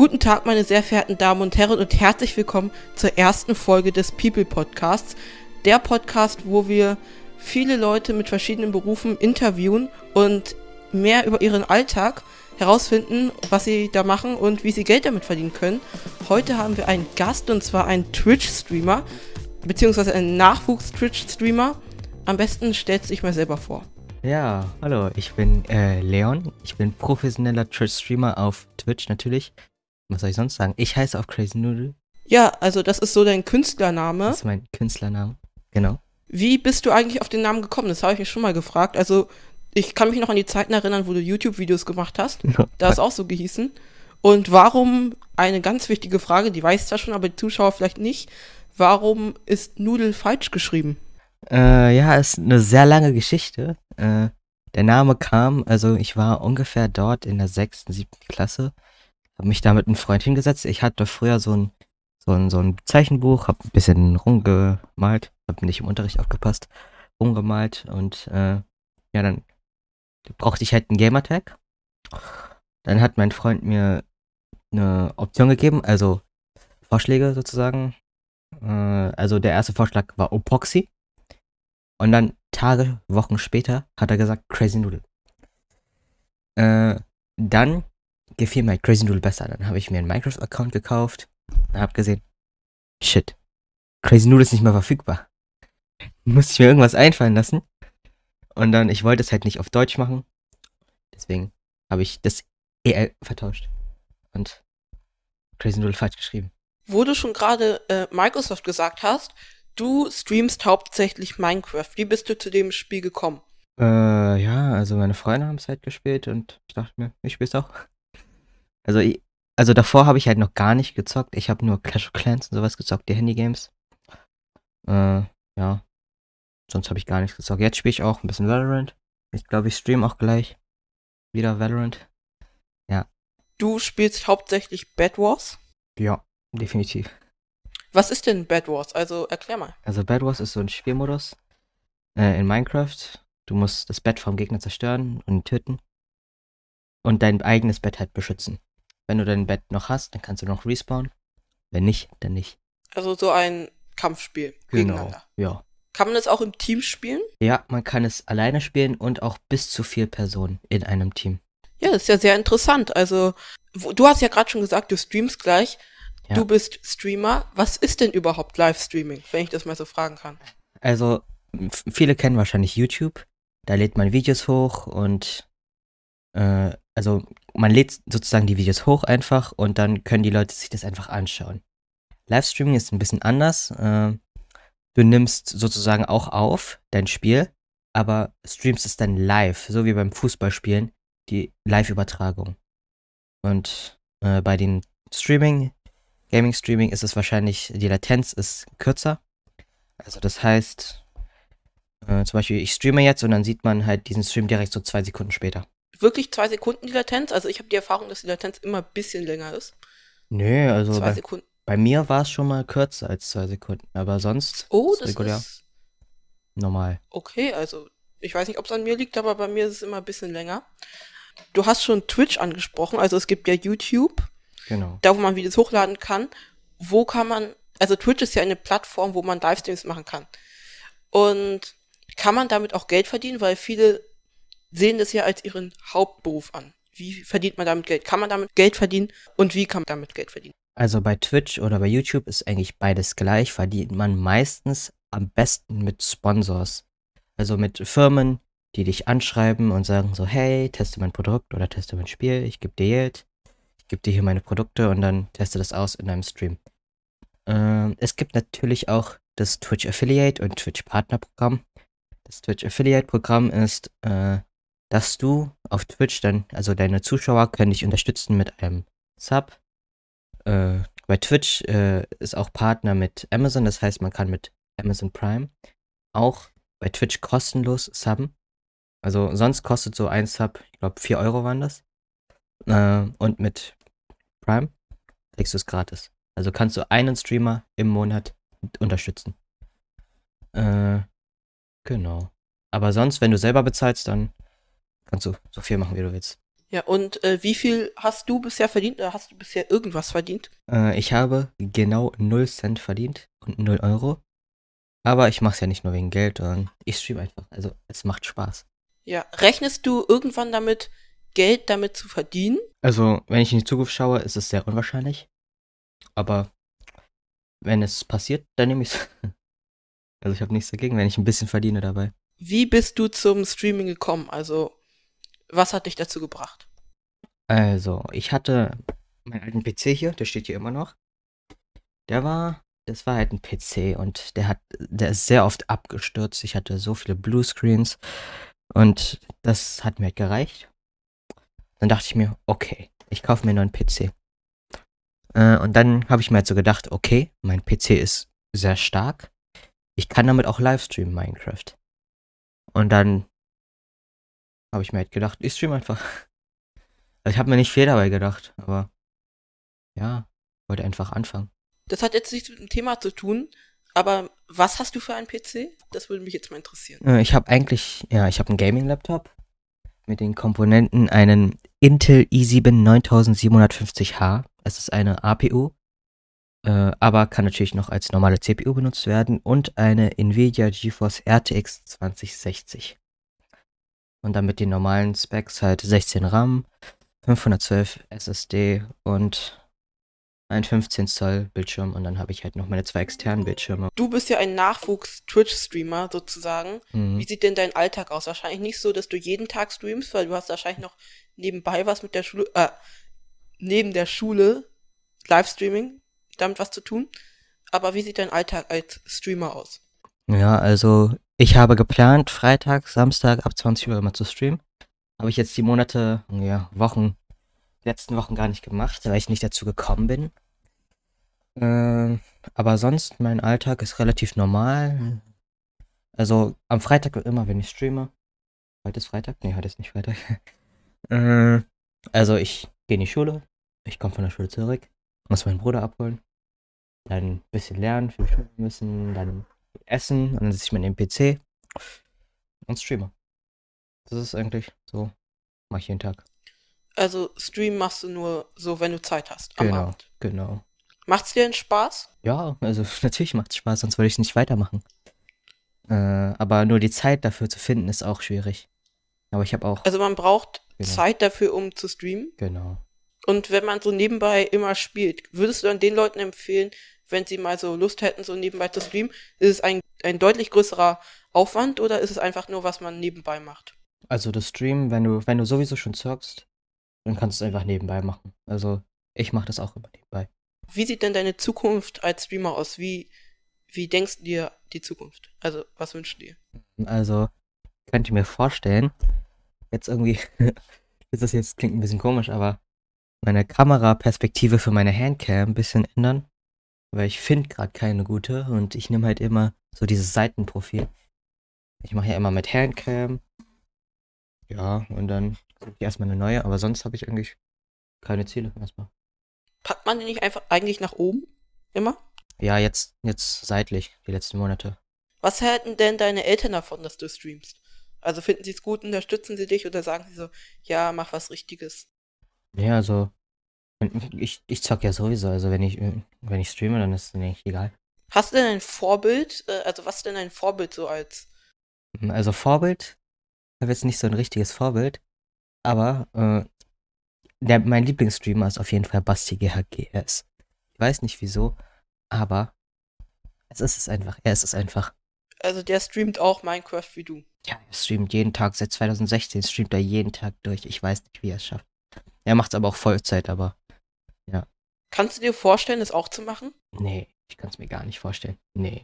Guten Tag, meine sehr verehrten Damen und Herren, und herzlich willkommen zur ersten Folge des People Podcasts. Der Podcast, wo wir viele Leute mit verschiedenen Berufen interviewen und mehr über ihren Alltag herausfinden, was sie da machen und wie sie Geld damit verdienen können. Heute haben wir einen Gast und zwar einen Twitch-Streamer, beziehungsweise einen Nachwuchs-Twitch-Streamer. Am besten stellt sich mal selber vor. Ja, hallo, ich bin äh, Leon. Ich bin professioneller Twitch-Streamer auf Twitch natürlich. Was soll ich sonst sagen? Ich heiße auch Crazy Noodle. Ja, also das ist so dein Künstlername. Das ist mein Künstlername. Genau. Wie bist du eigentlich auf den Namen gekommen? Das habe ich mich schon mal gefragt. Also, ich kann mich noch an die Zeiten erinnern, wo du YouTube-Videos gemacht hast. Da ist auch so gehießen. Und warum, eine ganz wichtige Frage, die weiß zwar schon, aber die Zuschauer vielleicht nicht, warum ist Nudel falsch geschrieben? Äh, ja, ist eine sehr lange Geschichte. Äh, der Name kam, also ich war ungefähr dort in der sechsten, siebten Klasse habe mich da mit einem Freund hingesetzt. Ich hatte früher so ein, so ein, so ein Zeichenbuch, habe ein bisschen rumgemalt, habe nicht im Unterricht aufgepasst, rumgemalt und äh, ja, dann brauchte ich halt einen Gamertag. Dann hat mein Freund mir eine Option gegeben, also Vorschläge sozusagen. Äh, also der erste Vorschlag war Opoxy. Und dann Tage, Wochen später hat er gesagt Crazy Noodle. Äh, dann gefiel mir Crazy Noodle besser. Dann habe ich mir einen Minecraft-Account gekauft und habe gesehen, shit, Crazy Noodle ist nicht mehr verfügbar. Musste ich mir irgendwas einfallen lassen. Und dann, ich wollte es halt nicht auf Deutsch machen. Deswegen habe ich das EL vertauscht. Und Crazy Noodle falsch geschrieben. Wo du schon gerade äh, Microsoft gesagt hast, du streamst hauptsächlich Minecraft. Wie bist du zu dem Spiel gekommen? Äh, ja, also meine Freunde haben es halt gespielt und ich dachte mir, ich spiele es auch. Also, also davor habe ich halt noch gar nicht gezockt. Ich habe nur Clash of Clans und sowas gezockt, die Handygames. Äh, ja. Sonst habe ich gar nichts gezockt. Jetzt spiele ich auch ein bisschen Valorant. Ich glaube, ich stream auch gleich wieder Valorant. Ja. Du spielst hauptsächlich Bad Wars? Ja, definitiv. Was ist denn Bad Wars? Also erklär mal. Also Bad Wars ist so ein Spielmodus äh, in Minecraft. Du musst das Bett vom Gegner zerstören und ihn töten. Und dein eigenes Bett halt beschützen. Wenn du dein Bett noch hast, dann kannst du noch respawnen. Wenn nicht, dann nicht. Also so ein Kampfspiel Genau, gegeneinander. ja. Kann man das auch im Team spielen? Ja, man kann es alleine spielen und auch bis zu vier Personen in einem Team. Ja, das ist ja sehr interessant. Also, du hast ja gerade schon gesagt, du streamst gleich. Ja. Du bist Streamer. Was ist denn überhaupt Livestreaming, wenn ich das mal so fragen kann? Also, viele kennen wahrscheinlich YouTube. Da lädt man Videos hoch und äh, also man lädt sozusagen die Videos hoch einfach und dann können die Leute sich das einfach anschauen. Livestreaming ist ein bisschen anders. Äh, du nimmst sozusagen auch auf dein Spiel, aber streamst es dann live, so wie beim Fußballspielen, die Live-Übertragung. Und äh, bei den Streaming, Gaming-Streaming ist es wahrscheinlich, die Latenz ist kürzer. Also das heißt, äh, zum Beispiel, ich streame jetzt und dann sieht man halt diesen Stream direkt so zwei Sekunden später. Wirklich zwei Sekunden die Latenz? Also ich habe die Erfahrung, dass die Latenz immer ein bisschen länger ist. Nö, also zwei bei, Sekunden. bei mir war es schon mal kürzer als zwei Sekunden, aber sonst Oh, ist das regulär ist normal. okay. Also ich weiß nicht, ob es an mir liegt, aber bei mir ist es immer ein bisschen länger. Du hast schon Twitch angesprochen. Also es gibt ja YouTube, Genau. da wo man Videos hochladen kann. Wo kann man, also Twitch ist ja eine Plattform, wo man Livestreams machen kann. Und kann man damit auch Geld verdienen, weil viele sehen das ja als ihren Hauptberuf an. Wie verdient man damit Geld? Kann man damit Geld verdienen und wie kann man damit Geld verdienen? Also bei Twitch oder bei YouTube ist eigentlich beides gleich, verdient man meistens am besten mit Sponsors. Also mit Firmen, die dich anschreiben und sagen so, hey, teste mein Produkt oder teste mein Spiel, ich gebe dir Geld, ich gebe dir hier meine Produkte und dann teste das aus in deinem Stream. Ähm, es gibt natürlich auch das Twitch Affiliate und Twitch Partner Programm. Das Twitch Affiliate Programm ist, äh, dass du auf Twitch dann, also deine Zuschauer können dich unterstützen mit einem Sub. Äh, bei Twitch äh, ist auch Partner mit Amazon, das heißt, man kann mit Amazon Prime auch bei Twitch kostenlos subben. Also sonst kostet so ein Sub, ich glaube 4 Euro waren das. Äh, und mit Prime kriegst du es gratis. Also kannst du einen Streamer im Monat unterstützen. Äh, genau. Aber sonst, wenn du selber bezahlst, dann kannst du so viel machen, wie du willst. Ja, und äh, wie viel hast du bisher verdient oder hast du bisher irgendwas verdient? Äh, ich habe genau 0 Cent verdient und 0 Euro. Aber ich mache es ja nicht nur wegen Geld, sondern ich stream einfach. Also es macht Spaß. Ja, rechnest du irgendwann damit, Geld damit zu verdienen? Also, wenn ich in die Zukunft schaue, ist es sehr unwahrscheinlich. Aber wenn es passiert, dann nehme ich es. Also ich habe nichts dagegen, wenn ich ein bisschen verdiene dabei. Wie bist du zum Streaming gekommen? Also, was hat dich dazu gebracht? Also, ich hatte meinen alten PC hier, der steht hier immer noch. Der war, das war halt ein PC und der hat, der ist sehr oft abgestürzt. Ich hatte so viele Bluescreens und das hat mir halt gereicht. Dann dachte ich mir, okay, ich kaufe mir einen neuen PC. Äh, und dann habe ich mir halt so gedacht, okay, mein PC ist sehr stark. Ich kann damit auch Livestreamen Minecraft. Und dann habe ich mir halt gedacht, ich stream einfach. Also ich habe mir nicht viel dabei gedacht, aber ja, wollte einfach anfangen. Das hat jetzt nichts mit dem Thema zu tun, aber was hast du für einen PC? Das würde mich jetzt mal interessieren. Äh, ich habe eigentlich, ja, ich habe einen Gaming-Laptop mit den Komponenten einen Intel i7 9750H. Es ist eine APU, äh, aber kann natürlich noch als normale CPU benutzt werden und eine Nvidia GeForce RTX 2060. Und dann mit den normalen Specs halt 16 RAM, 512 SSD und ein 15 Zoll Bildschirm und dann habe ich halt noch meine zwei externen Bildschirme. Du bist ja ein Nachwuchs-Twitch-Streamer sozusagen. Mhm. Wie sieht denn dein Alltag aus? Wahrscheinlich nicht so, dass du jeden Tag streamst, weil du hast wahrscheinlich noch nebenbei was mit der Schule, äh, neben der Schule, Livestreaming, damit was zu tun. Aber wie sieht dein Alltag als Streamer aus? Ja, also ich habe geplant, Freitag, Samstag ab 20 Uhr immer zu streamen. Habe ich jetzt die Monate, ja, Wochen letzten Wochen gar nicht gemacht, weil ich nicht dazu gekommen bin. Äh, aber sonst, mein Alltag ist relativ normal. Also am Freitag immer, wenn ich streame. Heute ist Freitag? Nee, heute ist nicht Freitag. äh, also ich gehe in die Schule. Ich komme von der Schule zurück. Muss meinen Bruder abholen. Dann ein bisschen lernen, für die Schule müssen. Dann essen. Und dann sitze ich mit dem PC. Und streame. Das ist eigentlich so. Mache ich jeden Tag. Also Stream machst du nur so, wenn du Zeit hast. Am Genau, Abend. genau. Macht's dir denn Spaß? Ja, also natürlich macht es Spaß, sonst würde ich nicht weitermachen. Äh, aber nur die Zeit dafür zu finden, ist auch schwierig. Aber ich habe auch. Also man braucht Genau. Zeit dafür, um zu streamen. Genau. Und wenn man so nebenbei immer spielt, würdest du dann den Leuten empfehlen, wenn sie mal so Lust hätten, so nebenbei zu streamen, ist es ein, ein deutlich größerer Aufwand oder ist es einfach nur, was man nebenbei macht? Also das Stream, wenn du, wenn du sowieso schon zockst, dann kannst du es einfach nebenbei machen. Also ich mache das auch immer nebenbei. Wie sieht denn deine Zukunft als Streamer aus? Wie, wie denkst du dir die Zukunft? Also, was wünschst du dir? Also könnt ihr mir vorstellen, jetzt irgendwie, ist das jetzt klingt ein bisschen komisch, aber meine Kameraperspektive für meine Handcam ein bisschen ändern, weil ich finde gerade keine gute und ich nehme halt immer so dieses Seitenprofil. Ich mache ja immer mit Handcam. Ja, und dann suche ich erstmal eine neue, aber sonst habe ich eigentlich keine Ziele erstmal. Packt man den nicht einfach eigentlich nach oben? Immer? Ja, jetzt, jetzt seitlich, die letzten Monate. Was halten denn deine Eltern davon, dass du streamst? Also finden sie es gut, unterstützen sie dich oder sagen sie so, ja, mach was Richtiges? Ja, also, ich, ich zock ja sowieso, also wenn ich, wenn ich streame, dann ist es eigentlich egal. Hast du denn ein Vorbild? Äh, Also was ist denn ein Vorbild so als? Also Vorbild, ich habe jetzt nicht so ein richtiges Vorbild, aber äh, der, mein Lieblingsstreamer ist auf jeden Fall Basti GHGS. Ich weiß nicht wieso, aber es ist es einfach, er ist es einfach. Also der streamt auch Minecraft wie du. Ja, er streamt jeden Tag, seit 2016 streamt er jeden Tag durch. Ich weiß nicht, wie er es schafft. Er macht es aber auch Vollzeit, aber Kannst du dir vorstellen, das auch zu machen? nee, ich kann es mir gar nicht vorstellen. Nee.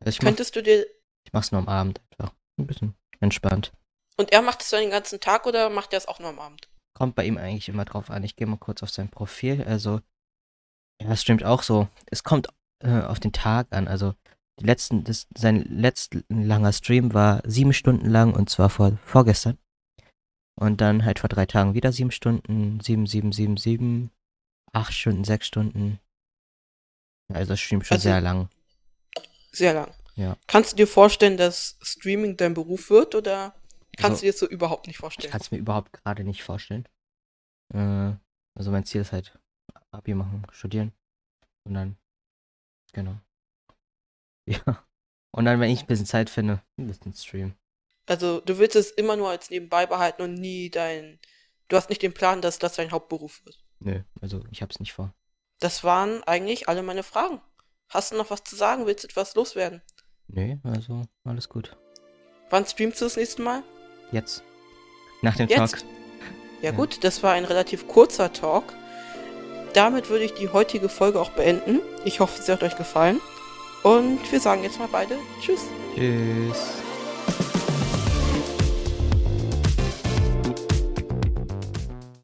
Also ich, mach, Könntest du dir. ich mach's nur am Abend einfach. Ein bisschen entspannt. Und er macht es dann den ganzen Tag oder macht er es auch nur am Abend? Kommt bei ihm eigentlich immer drauf an. Ich gehe mal kurz auf sein Profil. Also, ja, es stimmt auch so. Es kommt äh, auf den Tag an. Also, die letzten, das, sein letzter langer Stream war sieben Stunden lang und zwar vor, vorgestern. Und dann halt vor drei Tagen wieder sieben Stunden, sieben, sieben, sieben, sieben, acht Stunden, sechs Stunden. Also, es streamt schon Also- sehr lang. Sehr lang. Ja. Kannst du dir vorstellen, dass Streaming dein Beruf wird oder Kannst du Also, dir das so überhaupt nicht ich vorstellen? kann es mir überhaupt gerade nicht vorstellen. Äh, also mein Ziel ist halt Abi machen, studieren und dann, genau. Ja. Und dann, wenn ich ein bisschen Zeit finde, ein bisschen streamen. Also, du willst es immer nur als nebenbei behalten und nie dein. Du hast nicht den Plan, dass das dein Hauptberuf wird. Nö, also ich hab's nicht vor. Das waren eigentlich alle meine Fragen. Hast du noch was zu sagen? Willst du etwas loswerden? Nö, also alles gut. Wann streamst du das nächste Mal? Jetzt. Nach dem Jetzt? Talk. Ja Ja. gut, das war ein relativ kurzer Talk. Damit würde ich die heutige Folge auch beenden. Ich hoffe, sie hat euch gefallen. Und wir sagen jetzt mal beide Tschüss. Tschüss.